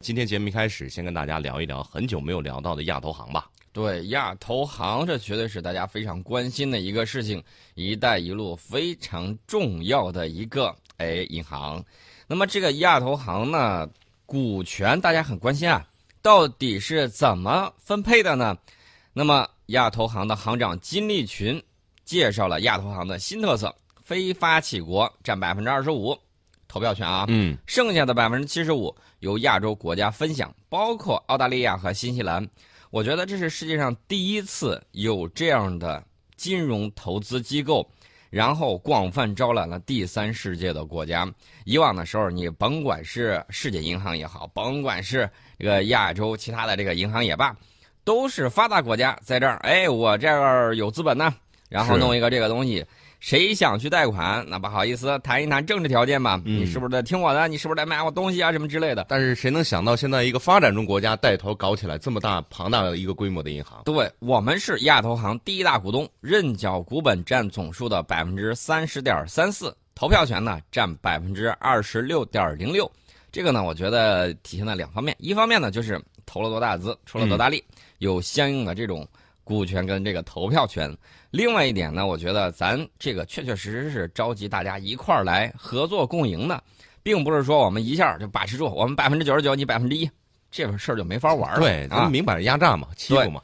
今天节目一开始，先跟大家聊一聊很久没有聊到的亚投行吧。对，亚投行这绝对是大家非常关心的一个事情，“一带一路”非常重要的一个哎银行。那么这个亚投行呢，股权大家很关心啊，到底是怎么分配的呢？那么亚投行的行长金立群介绍了亚投行的新特色：非发起国占百分之二十五投票权啊，嗯，剩下的百分之七十五。由亚洲国家分享，包括澳大利亚和新西兰，我觉得这是世界上第一次有这样的金融投资机构，然后广泛招揽了第三世界的国家。以往的时候，你甭管是世界银行也好，甭管是这个亚洲其他的这个银行也罢，都是发达国家在这儿，哎，我这儿有资本呢，然后弄一个这个东西。谁想去贷款？那不好意思，谈一谈政治条件吧。你是不是得听我的？你是不是得买我东西啊？什么之类的？但是谁能想到，现在一个发展中国家带头搞起来这么大庞大的一个规模的银行？对我们是亚投行第一大股东，认缴股本占总数的百分之三十点三四，投票权呢占百分之二十六点零六。这个呢，我觉得体现在两方面，一方面呢就是投了多大资，出了多大力，有相应的这种。股权跟这个投票权，另外一点呢，我觉得咱这个确确实实是召集大家一块儿来合作共赢的，并不是说我们一下就把持住，我们百分之九十九，你百分之一，这个事儿就没法玩了。对，咱们明摆着压榨嘛，欺负嘛。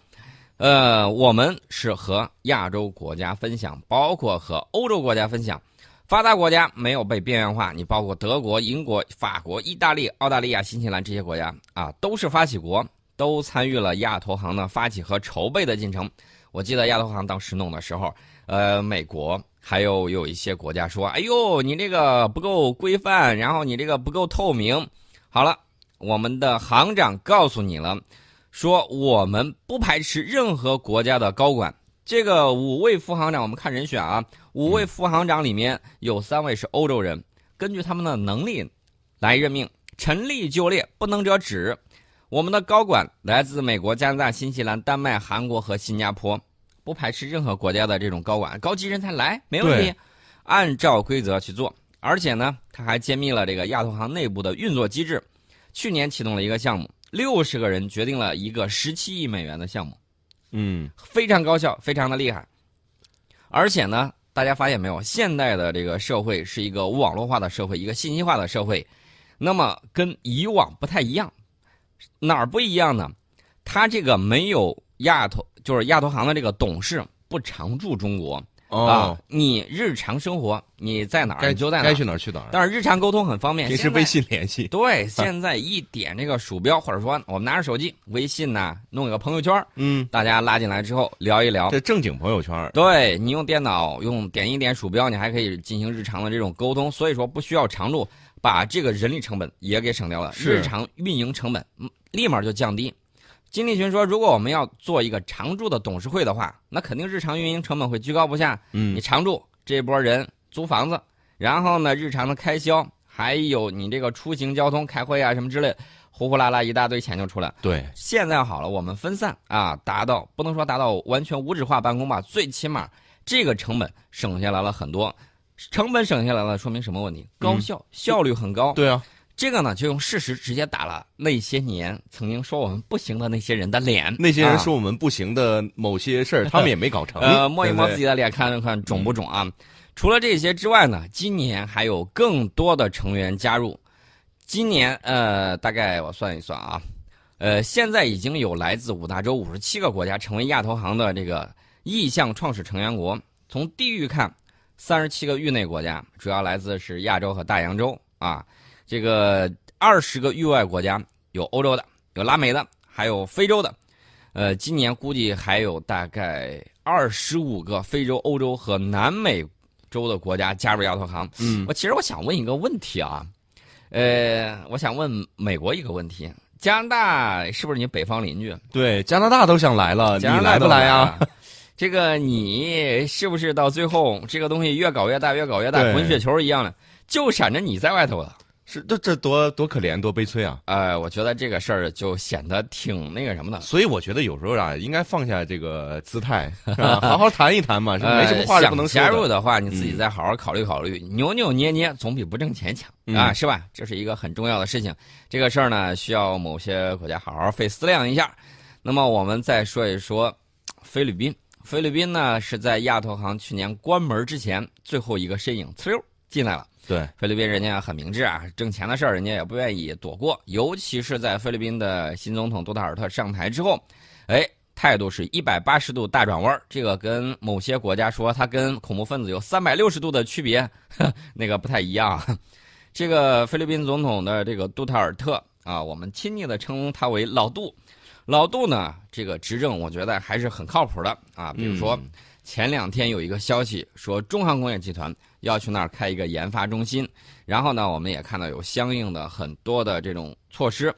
呃，我们是和亚洲国家分享，包括和欧洲国家分享，发达国家没有被边缘化，你包括德国、英国、法国、意大利、澳大利亚、新西兰这些国家啊，都是发起国。都参与了亚投行的发起和筹备的进程。我记得亚投行当时弄的时候，呃，美国还有有一些国家说：“哎呦，你这个不够规范，然后你这个不够透明。”好了，我们的行长告诉你了，说我们不排斥任何国家的高管。这个五位副行长，我们看人选啊，五位副行长里面有三位是欧洲人，根据他们的能力来任命，陈立就列，不能者止。我们的高管来自美国、加拿大、新西兰、丹麦、韩国和新加坡，不排斥任何国家的这种高管、高级人才来，没问题，按照规则去做。而且呢，他还揭秘了这个亚投行内部的运作机制。去年启动了一个项目，六十个人决定了一个十七亿美元的项目，嗯，非常高效，非常的厉害。而且呢，大家发现没有，现代的这个社会是一个网络化的社会，一个信息化的社会，那么跟以往不太一样。哪儿不一样呢？他这个没有亚投，就是亚投行的这个董事不常驻中国啊。你日常生活你在哪儿，你就在哪儿，该去哪儿去哪儿。但是日常沟通很方便，平时微信联系。对，现在一点这个鼠标，或者说我们拿着手机，微信呐，弄一个朋友圈，嗯，大家拉进来之后聊一聊，这正经朋友圈。对你用电脑用点一点鼠标，你还可以进行日常的这种沟通，所以说不需要常驻。把这个人力成本也给省掉了，日常运营成本立马就降低。金立群说：“如果我们要做一个常驻的董事会的话，那肯定日常运营成本会居高不下。嗯，你常驻这波人租房子，然后呢，日常的开销，还有你这个出行交通、开会啊什么之类，呼呼啦啦一大堆钱就出来。对，现在好了，我们分散啊，达到不能说达到完全无纸化办公吧，最起码这个成本省下来了很多。”成本省下来了，说明什么问题？高效，效率很高。对啊，这个呢，就用事实直接打了那些年曾经说我们不行的那些人的脸。那些人说我们不行的某些事儿，他们也没搞成。呃，摸一摸自己的脸，看看肿不肿啊？除了这些之外呢，今年还有更多的成员加入。今年呃，大概我算一算啊，呃，现在已经有来自五大洲五十七个国家成为亚投行的这个意向创始成员国。从地域看。三十七个域内国家，主要来自是亚洲和大洋洲啊。这个二十个域外国家，有欧洲的，有拉美的，还有非洲的。呃，今年估计还有大概二十五个非洲、欧洲和南美洲的国家加入亚投行。嗯，我其实我想问一个问题啊，呃，我想问美国一个问题：加拿大是不是你北方邻居？对，加拿大都想来了，你来不来呀？这个你是不是到最后这个东西越搞越大，越搞越大，滚雪球一样的，就闪着你在外头了？是这这多多可怜多悲催啊！哎，我觉得这个事儿就显得挺那个什么的。所以我觉得有时候啊，应该放下这个姿态？好好谈一谈嘛，是没什么话是不能说呃想加入的。话，你自己再好好考虑考虑，扭扭捏捏总比不挣钱强、嗯啊，是吧？这是一个很重要的事情。这个事儿呢，需要某些国家好好费思量一下。那么我们再说一说菲律宾。菲律宾呢是在亚投行去年关门之前最后一个身影，呲溜进来了。对，菲律宾人家很明智啊，挣钱的事儿人家也不愿意躲过，尤其是在菲律宾的新总统杜特尔特上台之后，哎，态度是一百八十度大转弯。这个跟某些国家说他跟恐怖分子有三百六十度的区别，那个不太一样。这个菲律宾总统的这个杜特尔特啊，我们亲昵的称他为老杜。老杜呢，这个执政我觉得还是很靠谱的啊。比如说，嗯前两天有一个消息说，中航工业集团要去那儿开一个研发中心，然后呢，我们也看到有相应的很多的这种措施。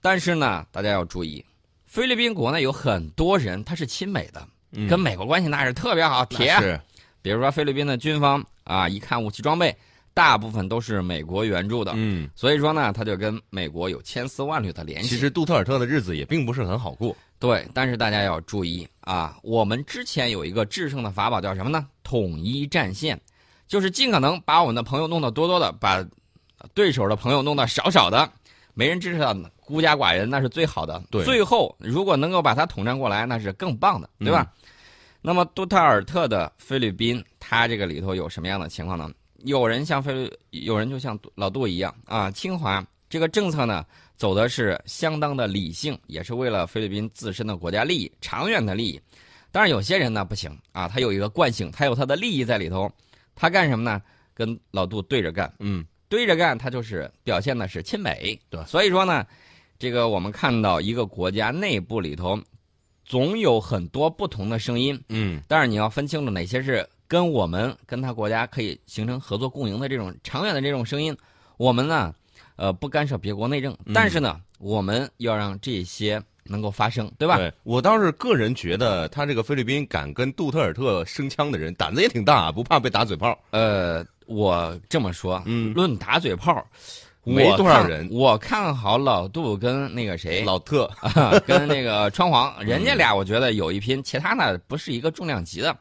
但是呢，大家要注意，菲律宾国内有很多人他是亲美的，嗯跟美国关系那是特别好，铁。是比如说菲律宾的军方啊，一看武器装备，大部分都是美国援助的，嗯，所以说呢，他就跟美国有千丝万缕的联系。其实杜特尔特的日子也并不是很好过。对，但是大家要注意啊，我们之前有一个制胜的法宝叫什么呢？统一战线，就是尽可能把我们的朋友弄得多多的，把对手的朋友弄得少少的，没人支持他孤家寡人那是最好的。对最后如果能够把他统战过来，那是更棒的，对吧？那么杜特尔特的菲律宾，他这个里头有什么样的情况呢？有人像菲律，有人就像老杜一样啊，清华这个政策呢，走的是相当的理性，也是为了菲律宾自身的国家利益、长远的利益。当然，有些人呢不行啊，他有一个惯性，他有他的利益在里头，他干什么呢？跟老杜对着干，嗯，对着干，他就是表现的是亲美。对所以说呢，这个我们看到一个国家内部里头，总有很多不同的声音，嗯，但是你要分清楚哪些是跟我们跟他国家可以形成合作共赢的这种长远的这种声音，我们呢，呃，不干涉别国内政，嗯但是呢，我们要让这些能够发生，对吧？对我倒是个人觉得，他这个菲律宾敢跟杜特尔特生枪的人，胆子也挺大，不怕被打嘴炮。呃，我这么说，嗯论打嘴炮，没多少人我看好老杜跟那个谁，老特，啊，跟那个川黄，人家俩我觉得有一拼，其他呢不是一个重量级的。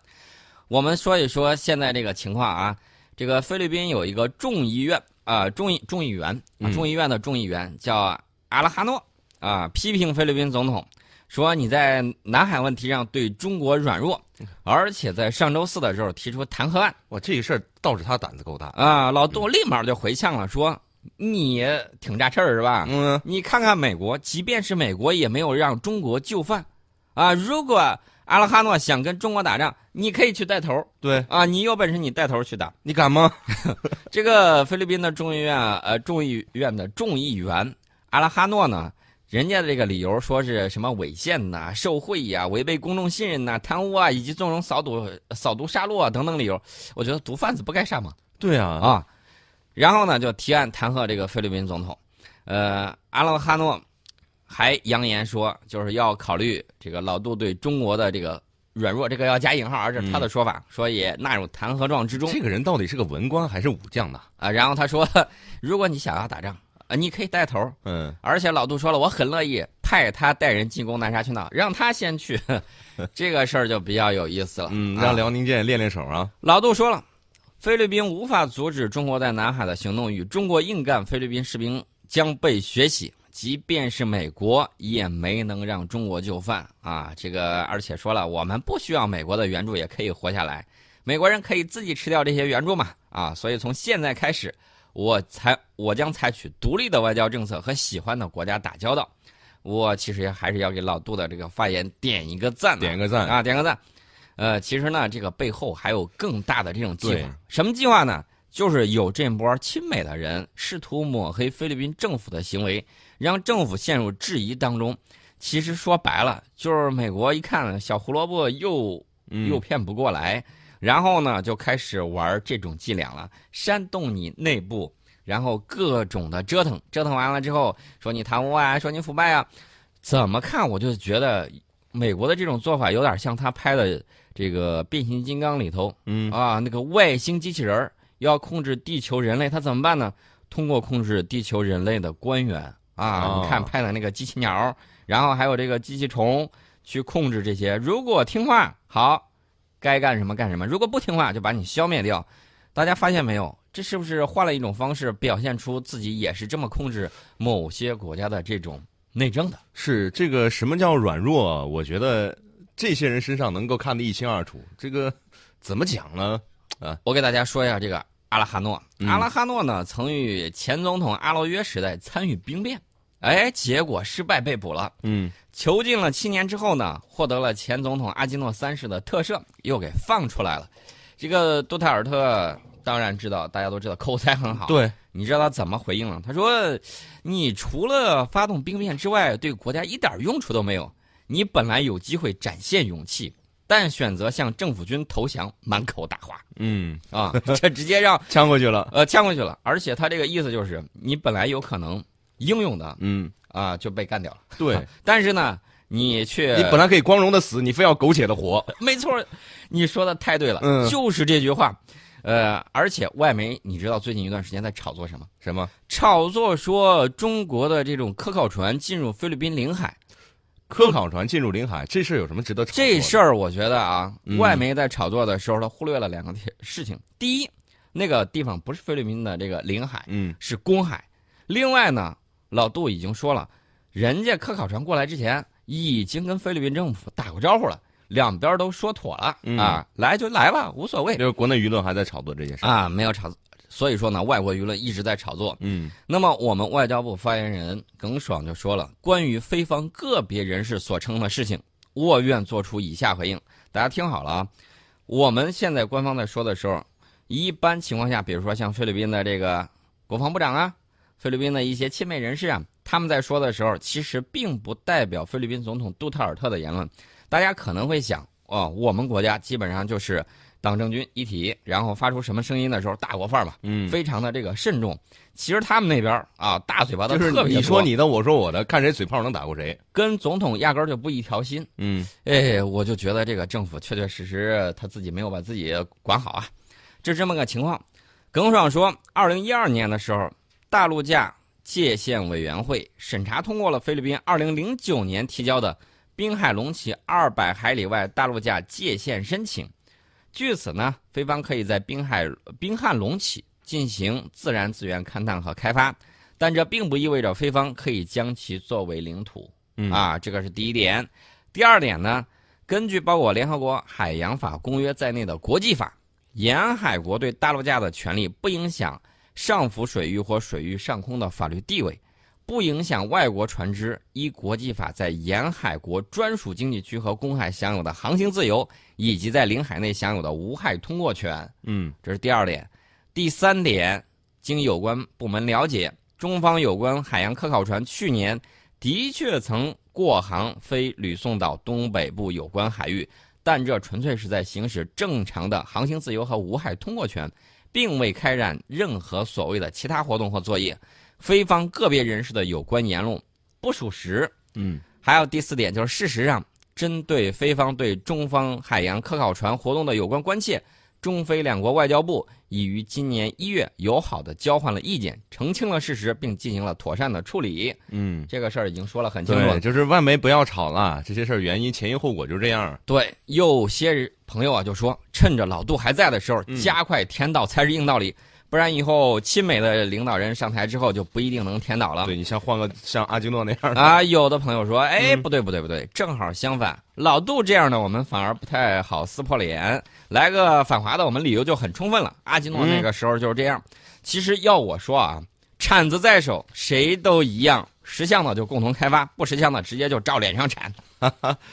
我们说一说现在这个情况啊，这个菲律宾有一个众议院啊、众议众议员啊，嗯众议院的众议员叫阿拉哈诺啊，批评菲律宾总统说你在南海问题上对中国软弱，而且在上周四的时候提出弹劾案我，这个事儿倒是他胆子够大。啊，老杜立马就回呛了，说你挺炸事儿是吧？嗯，你看看美国，即便是美国也没有让中国就范，啊，如果阿拉哈诺想跟中国打仗，你可以去带头对啊，你有本事你带头去打。你敢吗？这个菲律宾的众议院呃众议院的众议员阿拉哈诺呢，人家的这个理由说是什么违宪呐、受贿呀、违背公众信任呐、贪污啊，以及纵容扫毒、扫毒杀戮啊等等理由，我觉得毒贩子不该杀吗。对啊，啊，然后呢就提案弹劾这个菲律宾总统，呃，阿拉哈诺还扬言说，就是要考虑这个老杜对中国的这个软弱，这个要加引号，而是他的说法，说也纳入弹劾状之中这个人到底是个文官还是武将呢？啊。然后他说，如果你想要打仗啊，你可以带头，嗯，而且老杜说了，我很乐意派他带人进攻南沙群岛，让他先去，这个事儿就比较有意思了。嗯，啊让辽宁舰练练手啊。老杜说了，菲律宾无法阻止中国在南海的行动，与中国硬干，菲律宾士兵将被血洗。即便是美国也没能让中国就范啊！这个而且说了，我们不需要美国的援助也可以活下来，美国人可以自己吃掉这些援助嘛啊！所以从现在开始，我采我将采取独立的外交政策和喜欢的国家打交道。我其实还是要给老杜的这个发言点一个赞、啊，点个赞啊，点个赞。呃，其实呢，这个背后还有更大的这种计划。什么计划呢？就是有这波亲美的人试图抹黑菲律宾政府的行为，让政府陷入质疑当中。其实说白了，就是美国一看小胡萝卜又嗯。诱骗不过来，然后呢就开始玩这种伎俩了，煽动你内部，然后各种的折腾，折腾完了之后说你贪污啊，说你腐败啊，怎么看？我就觉得美国的这种做法有点像他拍的这个变形金刚里头嗯。啊那个外星机器人儿要控制地球人类，他怎么办呢？通过控制地球人类的官员啊，哦你看派的那个机器鸟，然后还有这个机器虫去控制这些。如果听话，好，该干什么干什么；如果不听话，就把你消灭掉。大家发现没有？这是不是换了一种方式，表现出自己也是这么控制某些国家的这种内政的？是这个什么叫软弱？我觉得这些人身上能够看得一清二楚。这个怎么讲呢？啊我给大家说一下这个阿拉哈诺。嗯阿拉哈诺呢，曾与前总统阿罗约时代参与兵变，哎，结果失败被捕了。嗯囚禁了七年之后呢，获得了前总统阿基诺三世的特赦，又给放出来了。这个杜特尔特当然知道，大家都知道口才很好。，对，你知道他怎么回应了？他说：“你除了发动兵变之外，对国家一点用处都没有。你本来有机会展现勇气，但选择向政府军投降，满口大话嗯，啊！这直接让 呛过去了。呃呛过去了。而且他这个意思就是，你本来有可能英勇的嗯，啊就被干掉了，对 但是呢，你却你本来可以光荣的死，你非要苟且的活。没错，你说的太对了，嗯就是这句话。呃，而且外媒你知道最近一段时间在炒作什么？什么？炒作说中国的这种科考船进入菲律宾领海，科考船进入领海，这事儿有什么值得炒作的？这事儿我觉得啊，嗯外媒在炒作的时候，他忽略了两个事情。第一，那个地方不是菲律宾的这个领海，嗯是公海。另外呢，老杜已经说了，人家科考船过来之前已经跟菲律宾政府打过招呼了，两边都说妥了、嗯啊，来就来吧，无所谓就是国内舆论还在炒作这件事。啊，没有炒作。所以说呢，外国舆论一直在炒作。嗯那么，我们外交部发言人耿爽就说了，关于菲方个别人士所称的事情，我愿作出以下回应。大家听好了啊，我们现在官方在说的时候，一般情况下，比如说像菲律宾的这个国防部长啊，菲律宾的一些亲美人士啊，他们在说的时候，其实并不代表菲律宾总统杜特尔特的言论。大家可能会想，哦，我们国家基本上就是党政军一体，然后发出什么声音的时候，大国范儿嘛。嗯，非常的这个慎重。其实他们那边啊，大嘴巴的就是特别多你说你的，我说我的，看谁嘴炮能打过谁。跟总统压根儿就不一条心。嗯哎，我就觉得这个政府确确实实他自己没有把自己管好啊，就这么个情况。耿爽说，二零一二年的时候，大陆架界限委员会审查通过了菲律宾二零零九年提交的滨海隆起二百海里外大陆架界限申请。据此呢，菲方可以在滨海滨汉隆起进行自然资源勘探和开发，但这并不意味着菲方可以将其作为领土。嗯啊，这个是第一点。第二点呢，根据包括联合国海洋法公约在内的国际法，沿海国对大陆架的权利不影响上浮水域或水域上空的法律地位，不影响外国船只依国际法在沿海国专属经济区和公海享有的航行自由，以及在领海内享有的无害通过权。嗯这是第二点。第三点，经有关部门了解，中方有关海洋科考船去年的确曾过航飞吕宋岛东北部有关海域，但这纯粹是在行使正常的航行自由和无害通过权，并未开展任何所谓的其他活动或作业。菲方个别人士的有关言论不属实。嗯还有第四点，就是事实上，针对非方对中方海洋科考船活动的有关关切，中非两国外交部已于今年一月友好的交换了意见，澄清了事实，并进行了妥善的处理。嗯，这个事儿已经说了很清楚了，。就是外媒不要吵了，这些事儿原因前因后果就这样。对，有些人朋友啊就说，趁着老杜还在的时候，嗯加快填道才是硬道理，不然以后亲美的领导人上台之后就不一定能填倒了。对你像换个像阿基诺那样的，啊，有的朋友说，哎，嗯不对不对不对，正好相反，老杜这样的我们反而不太好撕破脸，来个反华的，我们理由就很充分了。阿基诺那个时候就是这样。其实要我说啊，铲子在手，谁都一样，识相的就共同开发，不识相的直接就照脸上铲。